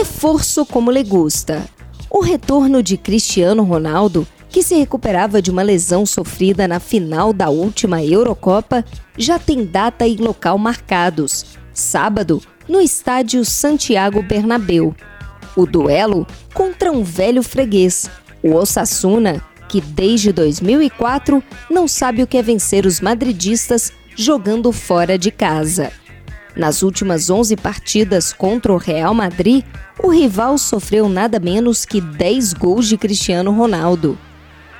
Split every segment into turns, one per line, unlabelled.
Reforço como le gusta. O retorno de Cristiano Ronaldo, que se recuperava de uma lesão sofrida na final da última Eurocopa, já tem data e local marcados. Sábado, no estádio Santiago Bernabéu. O duelo contra um velho freguês, o Osasuna, que desde 2004 não sabe o que é vencer os madridistas jogando fora de casa. Nas últimas 11 partidas contra o Real Madrid, o rival sofreu nada menos que 10 gols de Cristiano Ronaldo.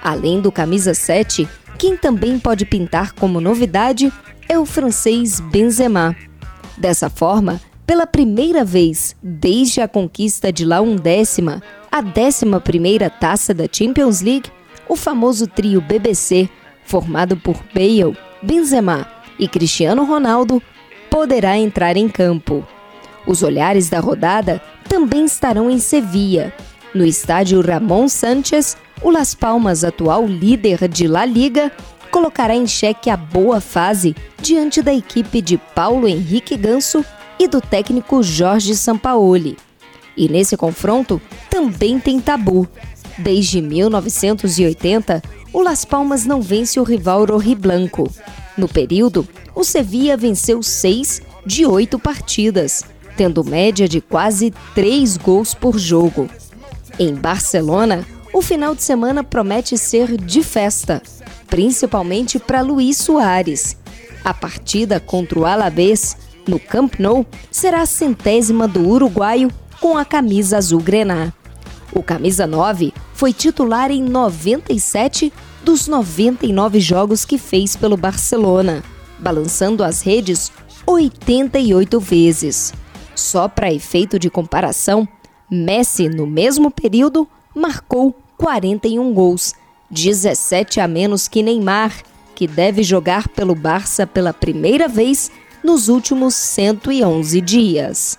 Além do camisa 7, quem também pode pintar como novidade é o francês Benzema. Dessa forma, pela primeira vez desde a conquista de La Undécima, a 11ª taça da Champions League, o famoso trio BBC, formado por Bale, Benzema e Cristiano Ronaldo, poderá entrar em campo. Os olhares da rodada também estarão em Sevilla. No estádio Ramon Sánchez, o Las Palmas, atual líder de La Liga, colocará em xeque a boa fase diante da equipe de Paulo Henrique Ganso e do técnico Jorge Sampaoli. E nesse confronto também tem tabu. Desde 1980, o Las Palmas não vence o rival Rojiblanco. No período, o Sevilla venceu seis de oito partidas, tendo média de quase três gols por jogo. Em Barcelona, o final de semana promete ser de festa, principalmente para Luís Soares. A partida contra o Alavés, no Camp Nou, será a centésima do uruguaio com a camisa azul grená. O camisa 9 foi titular em 97 dos 99 jogos que fez pelo Barcelona, balançando as redes 88 vezes. Só para efeito de comparação, Messi, no mesmo período, marcou 41 gols, 17 a menos que Neymar, que deve jogar pelo Barça pela primeira vez nos últimos 111 dias.